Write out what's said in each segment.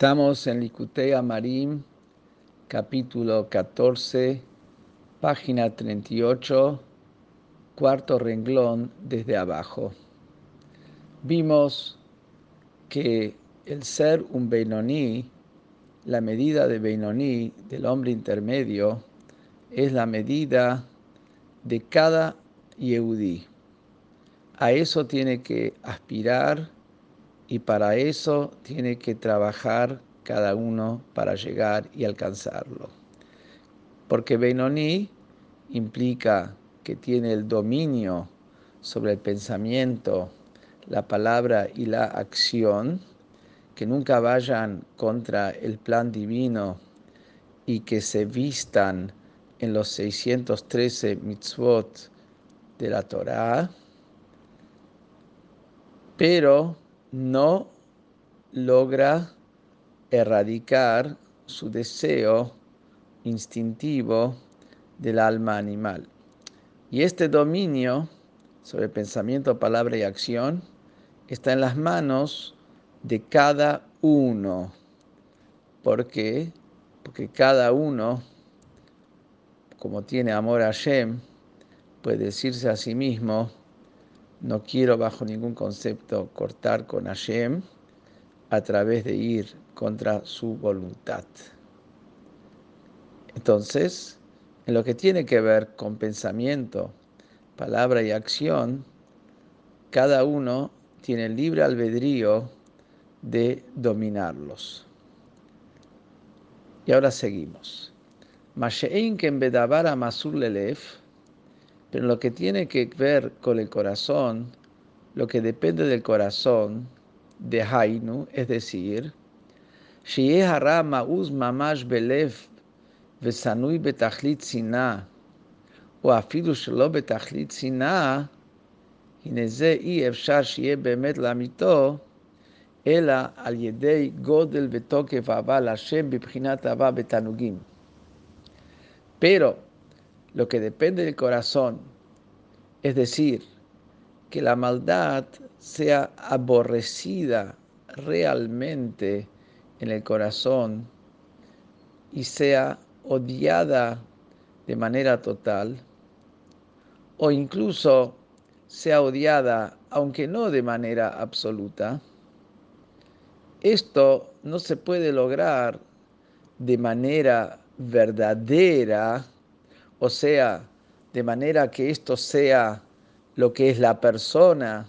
Estamos en Licutea Marim, capítulo 14, página 38, cuarto renglón desde abajo. Vimos que el ser un Beinoní, la medida de Beinoní, del hombre intermedio, es la medida de cada Yehudí. A eso tiene que aspirar y para eso tiene que trabajar cada uno para llegar y alcanzarlo. Porque Benoni implica que tiene el dominio sobre el pensamiento, la palabra y la acción, que nunca vayan contra el plan divino y que se vistan en los 613 mitzvot de la Torah, pero no logra erradicar su deseo instintivo del alma animal. Y este dominio sobre pensamiento, palabra y acción está en las manos de cada uno. ¿Por qué? Porque cada uno, como tiene amor a Hashem, puede decirse a sí mismo, no quiero bajo ningún concepto cortar con Hashem a través de ir contra su voluntad. Entonces, en lo que tiene que ver con pensamiento, palabra y acción, cada uno tiene libre albedrío de dominarlos. Y ahora seguimos. Mashein bedavara masur lelef, pero lo que tiene que ver con el corazón, lo que depende del corazón, de Hainu, es decir, si hara ma'uz mamash belev וסנוי בתכלית שנאה, או אפילו שלא בתכלית שנאה, הנה זה אי אפשר שיהיה באמת לאמיתו, אלא על ידי גודל ותוקף אהבה להשם בבחינת אהבה בתענוגים. Pero lo que depende del corazón, es decir, que la maldad sea aborrecida realmente en el corazón y sea odiada de manera total, o incluso sea odiada, aunque no de manera absoluta, esto no se puede lograr de manera verdadera o sea, de manera que esto sea lo que es la persona,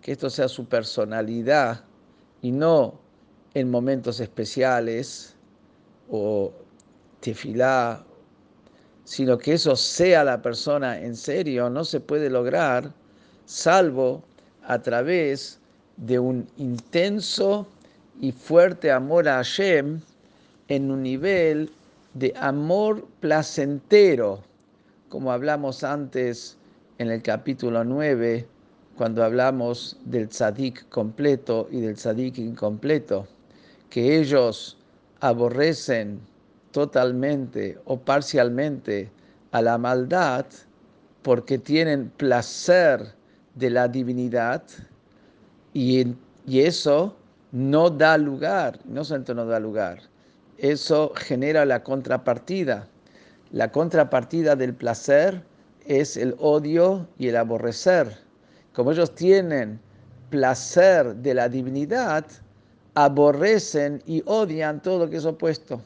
que esto sea su personalidad y no en momentos especiales o tefilá, sino que eso sea la persona en serio, no se puede lograr salvo a través de un intenso y fuerte amor a Hashem en un nivel de amor placentero, como hablamos antes en el capítulo 9, cuando hablamos del tzadik completo y del tzadik incompleto, que ellos aborrecen totalmente o parcialmente a la maldad porque tienen placer de la divinidad y, y eso no da lugar, no solamente no da lugar, eso genera la contrapartida. La contrapartida del placer es el odio y el aborrecer. Como ellos tienen placer de la divinidad, aborrecen y odian todo lo que es opuesto.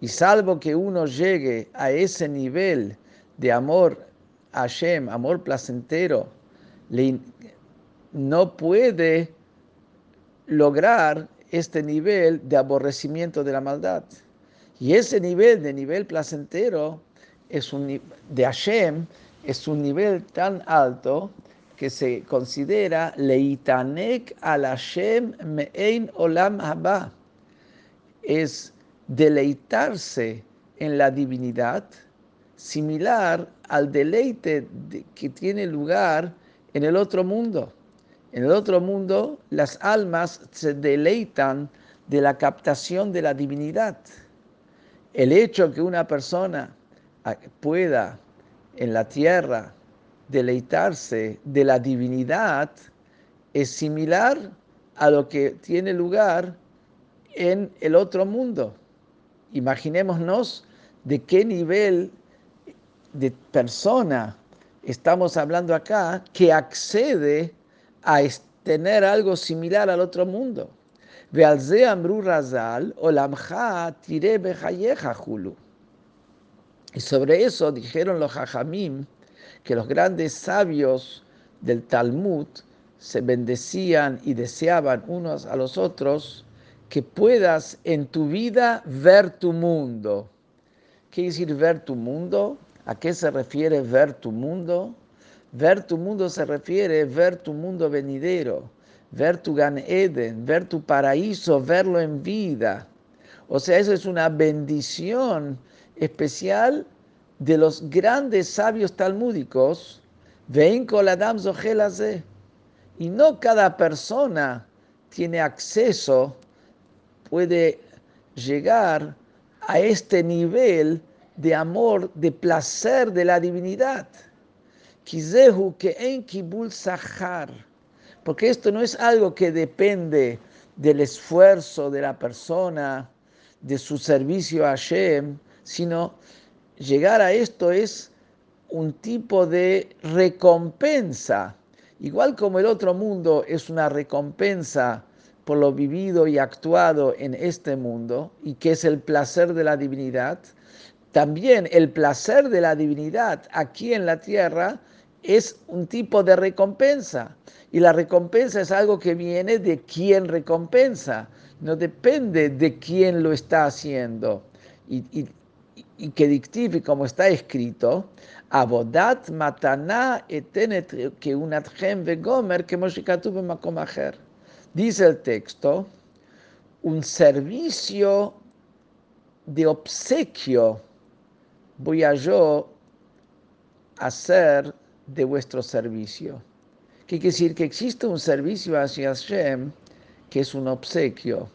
Y salvo que uno llegue a ese nivel de amor a Hashem, amor placentero, no puede lograr este nivel de aborrecimiento de la maldad. Y ese nivel de nivel placentero es un, de Hashem es un nivel tan alto que se considera leitanek al Hashem me'ein olam haba. Es deleitarse en la divinidad similar al deleite que tiene lugar en el otro mundo. En el otro mundo, las almas se deleitan de la captación de la divinidad. El hecho que una persona pueda en la tierra deleitarse de la divinidad es similar a lo que tiene lugar en el otro mundo. Imaginémonos de qué nivel de persona estamos hablando acá que accede a tener algo similar al otro mundo. Y sobre eso dijeron los hajamim que los grandes sabios del Talmud se bendecían y deseaban unos a los otros que puedas en tu vida ver tu mundo. ¿Qué decir ver tu mundo? ¿A qué se refiere ver tu mundo? Ver tu mundo se refiere ver tu mundo venidero, ver tu Gan Eden, ver tu paraíso, verlo en vida. O sea, eso es una bendición especial de los grandes sabios talmúdicos. Ven con la Y no cada persona tiene acceso, puede llegar a este nivel de amor, de placer de la divinidad. Kizehu que en kibul sahar. Porque esto no es algo que depende del esfuerzo de la persona, de su servicio a Hashem, sino llegar a esto es un tipo de recompensa. Igual como el otro mundo es una recompensa por lo vivido y actuado en este mundo, y que es el placer de la divinidad, también el placer de la divinidad aquí en la tierra es un tipo de recompensa. Y la recompensa es algo que viene de quien recompensa, no depende de quién lo está haciendo. Y, y, y que dictive, como está escrito, Abodat matana etenet que unatchem vegomer que Dice el texto, un servicio de obsequio voy a yo hacer de vuestro servicio. ¿Qué quiere decir? Que existe un servicio hacia Hashem que es un obsequio.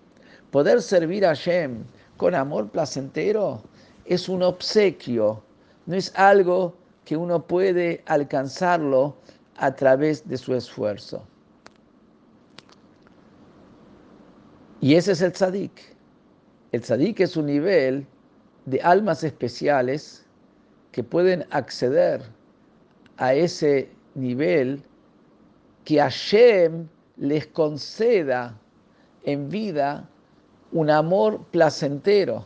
Poder servir a Hashem con amor placentero es un obsequio, no es algo que uno puede alcanzarlo a través de su esfuerzo. Y ese es el tzadik. El tzadik es un nivel de almas especiales que pueden acceder a ese nivel que Hashem les conceda en vida un amor placentero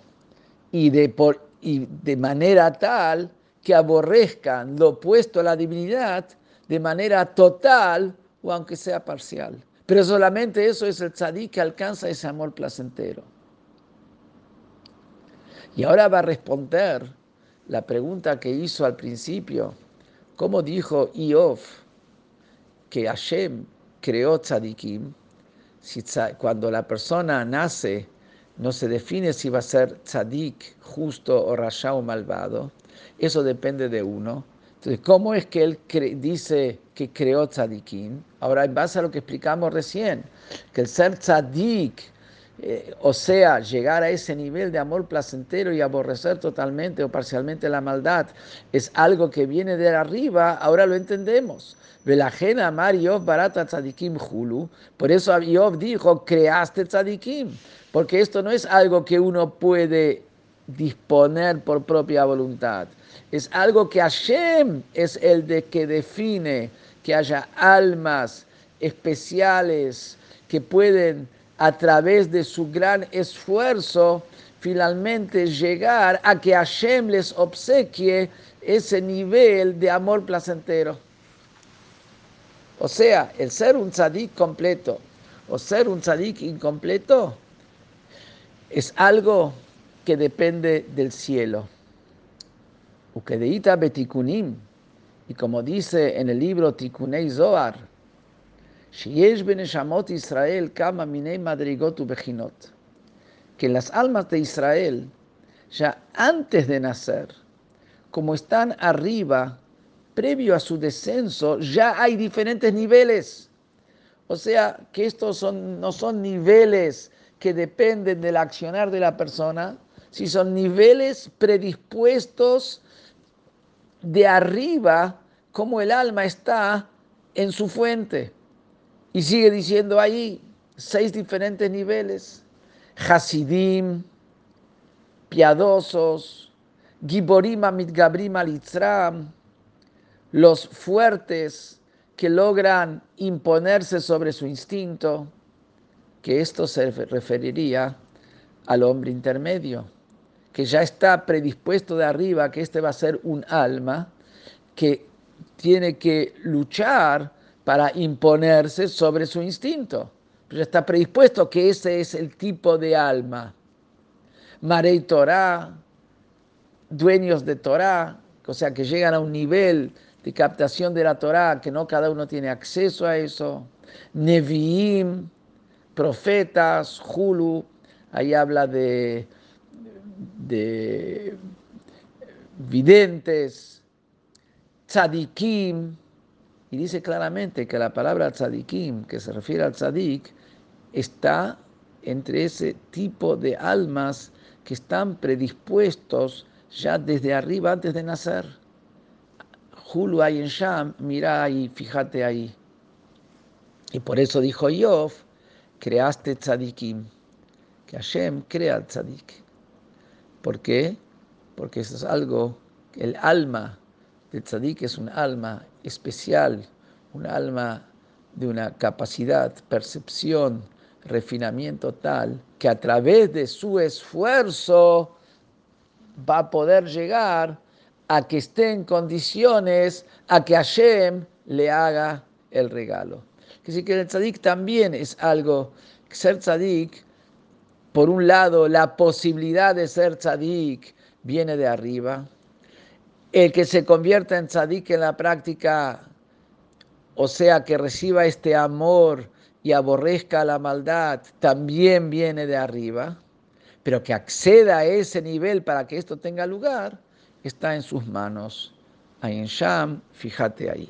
y de, por, y de manera tal que aborrezcan lo opuesto a la divinidad de manera total o aunque sea parcial. Pero solamente eso es el tzadik que alcanza ese amor placentero. Y ahora va a responder la pregunta que hizo al principio. ¿Cómo dijo Iov que Hashem creó tzadikim? Si cuando la persona nace, no se define si va a ser tzadik, justo o rasha o malvado. Eso depende de uno. Entonces, ¿cómo es que él dice que creó tzadikim? Ahora, en base a lo que explicamos recién, que el ser tzadik eh, o sea, llegar a ese nivel de amor placentero y aborrecer totalmente o parcialmente la maldad, es algo que viene de arriba, ahora lo entendemos. Velajena amar Yov barata tzadikim hulu. Por eso Yov dijo, creaste tzadikim. Porque esto no es algo que uno puede disponer por propia voluntad. Es algo que Hashem es el de que define que haya almas especiales que pueden a través de su gran esfuerzo, finalmente llegar a que Hashem les obsequie ese nivel de amor placentero. O sea, el ser un tzadik completo o ser un tzadik incompleto es algo que depende del cielo. Ukedeita betikunim. Y como dice en el libro Tikunei Zohar, Que las almas de Israel, ya antes de nacer, como están arriba, previo a su descenso, ya hay diferentes niveles. O sea, que estos no son niveles que dependen del accionar de la persona, si son niveles predispuestos de arriba, como el alma está en su fuente. Y sigue diciendo ahí seis diferentes niveles. Hasidim, piadosos, Giborim Mitgabrim Alitzram, los fuertes que logran imponerse sobre su instinto, que esto se referiría al hombre intermedio, que ya está predispuesto de arriba, que este va a ser un alma que tiene que luchar para imponerse sobre su instinto. Pero está predispuesto que ese es el tipo de alma. Marei Torah, dueños de Torah, o sea, que llegan a un nivel de captación de la Torah, que no cada uno tiene acceso a eso. Neviim, profetas, Hulu, ahí habla de, de videntes, tzadikim, y dice claramente que la palabra tzadikim, que se refiere al tzadik, está entre ese tipo de almas que están predispuestos ya desde arriba antes de nacer. Hulu en Sham, mira ahí, fíjate ahí. Y por eso dijo Yov, creaste tzadikim, que Hashem crea tzadik. ¿Por qué? Porque eso es algo, el alma del tzadik es un alma especial, un alma de una capacidad, percepción, refinamiento tal, que a través de su esfuerzo va a poder llegar a que esté en condiciones a que Hashem le haga el regalo. Que sí que el tzadik también es algo, ser tzadik, por un lado, la posibilidad de ser tzadik viene de arriba. El que se convierta en tzadik en la práctica, o sea, que reciba este amor y aborrezca la maldad, también viene de arriba. Pero que acceda a ese nivel para que esto tenga lugar, está en sus manos. En Sham, fíjate ahí.